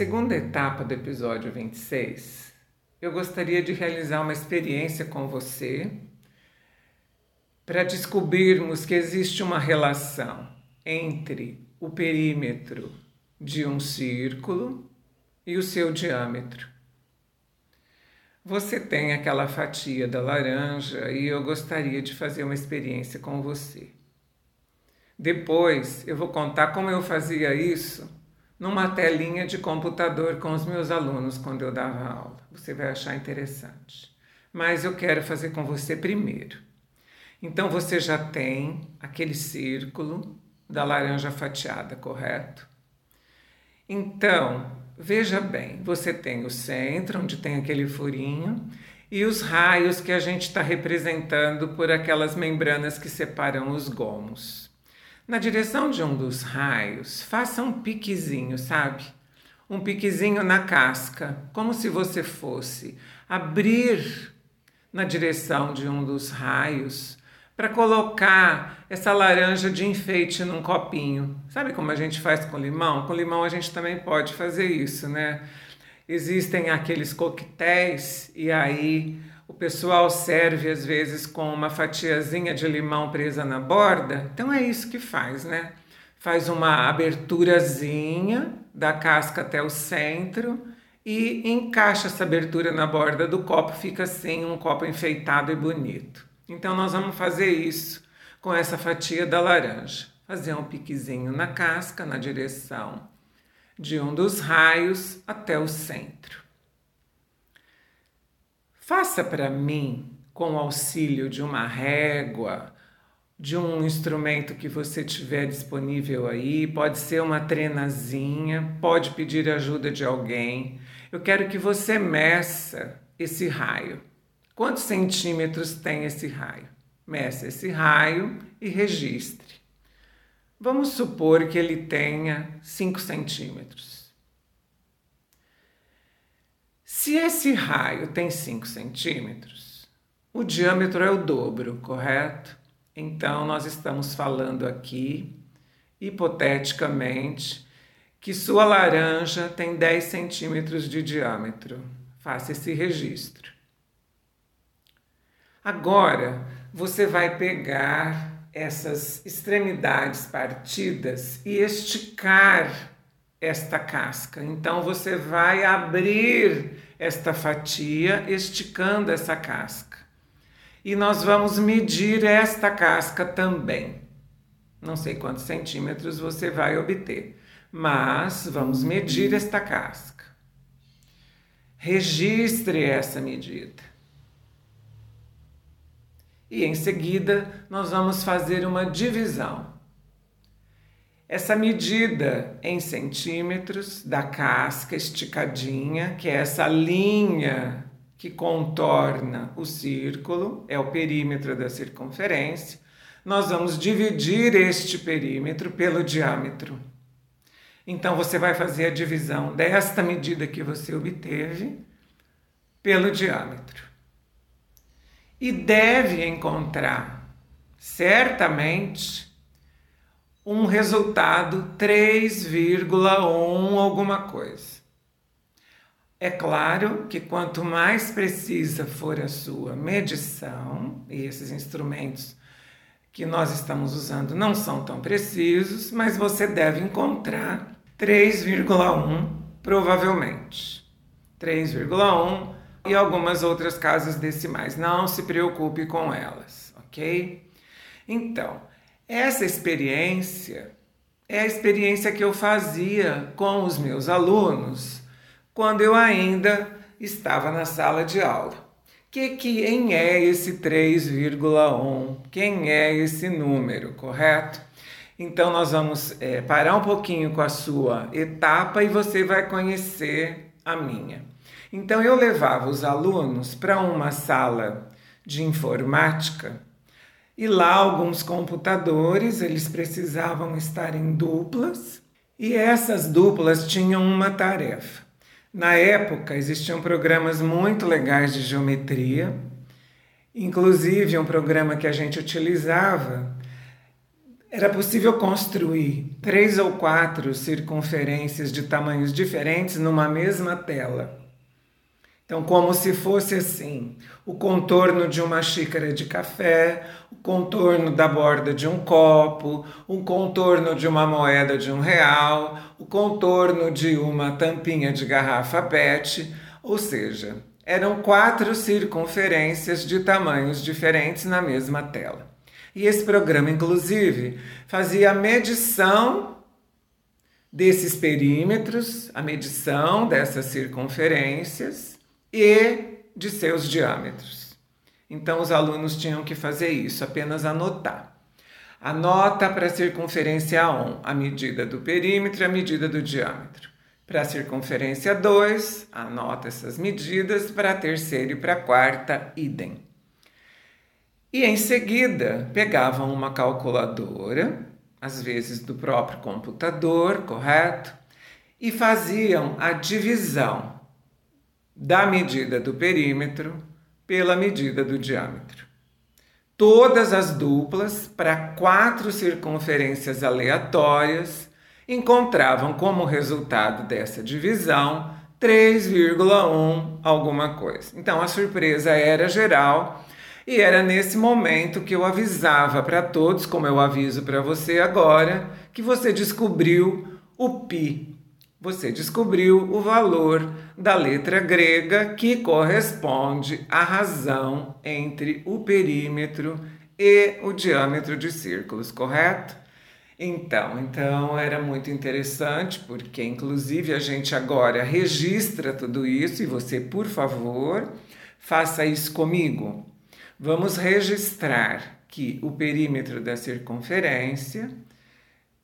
segunda etapa do episódio 26, eu gostaria de realizar uma experiência com você para descobrirmos que existe uma relação entre o perímetro de um círculo e o seu diâmetro. Você tem aquela fatia da laranja e eu gostaria de fazer uma experiência com você. Depois eu vou contar como eu fazia isso numa telinha de computador com os meus alunos quando eu dava aula. Você vai achar interessante. Mas eu quero fazer com você primeiro. Então você já tem aquele círculo da laranja fatiada, correto? Então, veja bem, você tem o centro, onde tem aquele furinho, e os raios que a gente está representando por aquelas membranas que separam os gomos. Na direção de um dos raios, faça um piquezinho, sabe? Um piquezinho na casca, como se você fosse abrir na direção de um dos raios para colocar essa laranja de enfeite num copinho. Sabe como a gente faz com limão? Com limão a gente também pode fazer isso, né? Existem aqueles coquetéis e aí o pessoal serve às vezes com uma fatiazinha de limão presa na borda. Então é isso que faz, né? Faz uma aberturazinha da casca até o centro e encaixa essa abertura na borda do copo, fica assim um copo enfeitado e bonito. Então nós vamos fazer isso com essa fatia da laranja. Fazer um piquezinho na casca na direção de um dos raios até o centro. Faça para mim, com o auxílio de uma régua, de um instrumento que você tiver disponível aí, pode ser uma trenazinha, pode pedir ajuda de alguém. Eu quero que você meça esse raio. Quantos centímetros tem esse raio? Meça esse raio e registre. Vamos supor que ele tenha 5 centímetros. Se esse raio tem 5 centímetros, o diâmetro é o dobro, correto? Então, nós estamos falando aqui, hipoteticamente, que sua laranja tem 10 centímetros de diâmetro. Faça esse registro. Agora você vai pegar essas extremidades partidas e esticar esta casca. Então você vai abrir esta fatia, esticando essa casca. E nós vamos medir esta casca também. Não sei quantos centímetros você vai obter, mas vamos medir esta casca. Registre essa medida e em seguida nós vamos fazer uma divisão. Essa medida em centímetros da casca esticadinha, que é essa linha que contorna o círculo, é o perímetro da circunferência, nós vamos dividir este perímetro pelo diâmetro. Então você vai fazer a divisão desta medida que você obteve pelo diâmetro e deve encontrar, certamente, um resultado 3,1 alguma coisa. É claro que quanto mais precisa for a sua medição, e esses instrumentos que nós estamos usando não são tão precisos, mas você deve encontrar 3,1 provavelmente. 3,1 e algumas outras casas decimais. Não se preocupe com elas, ok? Então, essa experiência é a experiência que eu fazia com os meus alunos quando eu ainda estava na sala de aula. Que quem é esse 3,1? Quem é esse número, correto? Então nós vamos é, parar um pouquinho com a sua etapa e você vai conhecer a minha. Então eu levava os alunos para uma sala de informática e lá alguns computadores, eles precisavam estar em duplas e essas duplas tinham uma tarefa. Na época existiam programas muito legais de geometria, inclusive um programa que a gente utilizava era possível construir três ou quatro circunferências de tamanhos diferentes numa mesma tela. Então, como se fosse assim: o contorno de uma xícara de café, o contorno da borda de um copo, o contorno de uma moeda de um real, o contorno de uma tampinha de garrafa PET, ou seja, eram quatro circunferências de tamanhos diferentes na mesma tela. E esse programa, inclusive, fazia a medição desses perímetros, a medição dessas circunferências e de seus diâmetros. Então, os alunos tinham que fazer isso, apenas anotar. Anota para a circunferência 1 a medida do perímetro e a medida do diâmetro. Para a circunferência 2, anota essas medidas. Para a terceira e para a quarta, idem. E em seguida pegavam uma calculadora, às vezes do próprio computador, correto? E faziam a divisão da medida do perímetro pela medida do diâmetro. Todas as duplas para quatro circunferências aleatórias encontravam como resultado dessa divisão 3,1 alguma coisa. Então a surpresa era geral e era nesse momento que eu avisava para todos, como eu aviso para você agora, que você descobriu o pi. Você descobriu o valor da letra grega que corresponde à razão entre o perímetro e o diâmetro de círculos, correto? Então, então era muito interessante porque inclusive a gente agora registra tudo isso e você, por favor, faça isso comigo. Vamos registrar que o perímetro da circunferência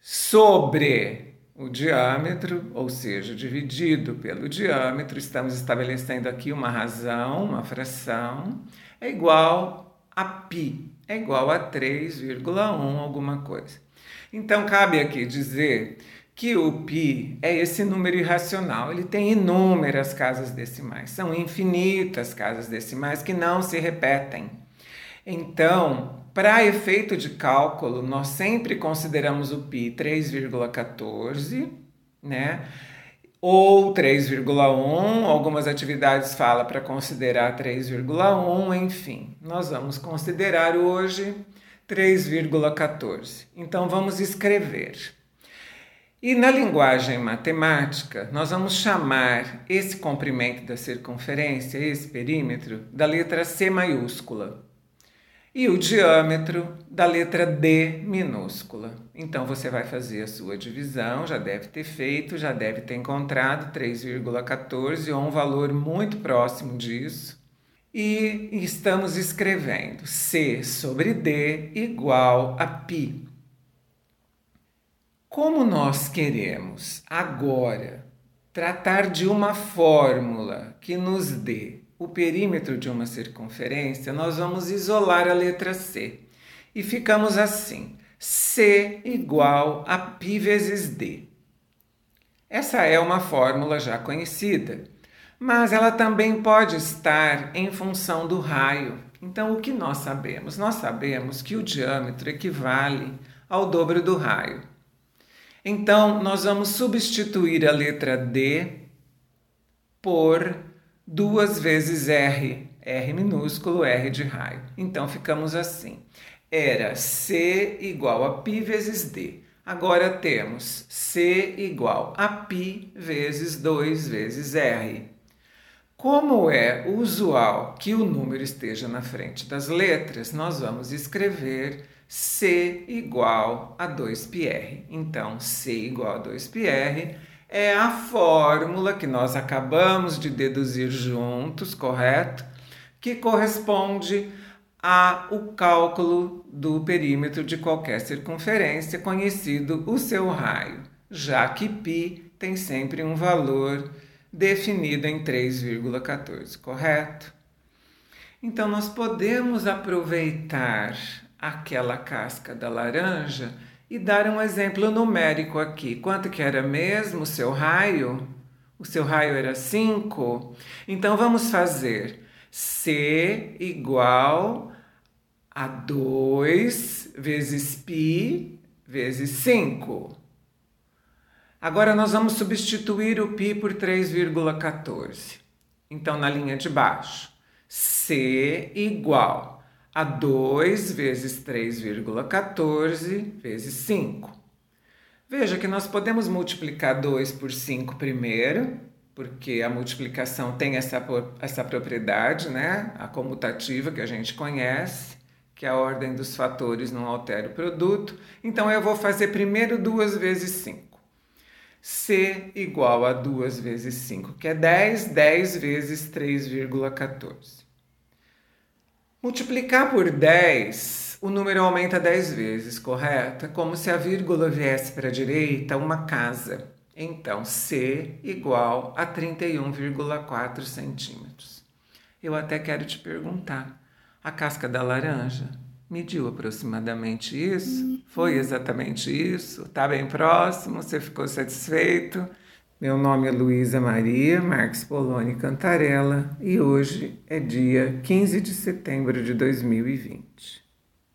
sobre o diâmetro, ou seja, dividido pelo diâmetro, estamos estabelecendo aqui uma razão, uma fração, é igual a π, é igual a 3,1 alguma coisa. Então cabe aqui dizer que o π é esse número irracional, ele tem inúmeras casas decimais, são infinitas casas decimais que não se repetem. Então, para efeito de cálculo, nós sempre consideramos o π 3,14, né? Ou 3,1, algumas atividades falam para considerar 3,1, enfim. Nós vamos considerar hoje 3,14. Então vamos escrever. E na linguagem matemática, nós vamos chamar esse comprimento da circunferência, esse perímetro, da letra C maiúscula e o diâmetro da letra D minúscula. Então você vai fazer a sua divisão, já deve ter feito, já deve ter encontrado 3,14 ou um valor muito próximo disso. E estamos escrevendo C sobre D igual a π. Como nós queremos agora tratar de uma fórmula que nos dê o perímetro de uma circunferência, nós vamos isolar a letra C. E ficamos assim: C igual a π vezes D. Essa é uma fórmula já conhecida, mas ela também pode estar em função do raio. Então, o que nós sabemos? Nós sabemos que o diâmetro equivale ao dobro do raio. Então, nós vamos substituir a letra D por duas vezes R, R minúsculo, R de raio. Então ficamos assim. Era C igual a π vezes D. Agora temos C igual a π vezes 2 vezes R. Como é usual que o número esteja na frente das letras, nós vamos escrever C igual a 2πr. Então, C igual a 2πr é a fórmula que nós acabamos de deduzir juntos, correto? Que corresponde ao cálculo do perímetro de qualquer circunferência, conhecido o seu raio, já que π tem sempre um valor definido em 3,14, correto? Então, nós podemos aproveitar aquela casca da laranja e dar um exemplo numérico aqui. Quanto que era mesmo o seu raio? O seu raio era 5? Então vamos fazer C igual a 2 vezes π vezes 5. Agora nós vamos substituir o π por 3,14. Então, na linha de baixo, C igual a 2 vezes 3,14 vezes 5. Veja que nós podemos multiplicar 2 por 5 primeiro, porque a multiplicação tem essa, essa propriedade, né? A comutativa que a gente conhece, que a ordem dos fatores não altera o produto. Então eu vou fazer primeiro 2 vezes 5. C igual a 2 vezes 5, que é 10, 10 vezes 3,14. Multiplicar por 10, o número aumenta 10 vezes, correto? É como se a vírgula viesse para a direita, uma casa. Então, C igual a 31,4 centímetros. Eu até quero te perguntar: a casca da laranja mediu aproximadamente isso? Foi exatamente isso? Está bem próximo? Você ficou satisfeito? Meu nome é Luísa Maria Marques Poloni Cantarella e hoje é dia 15 de setembro de 2020.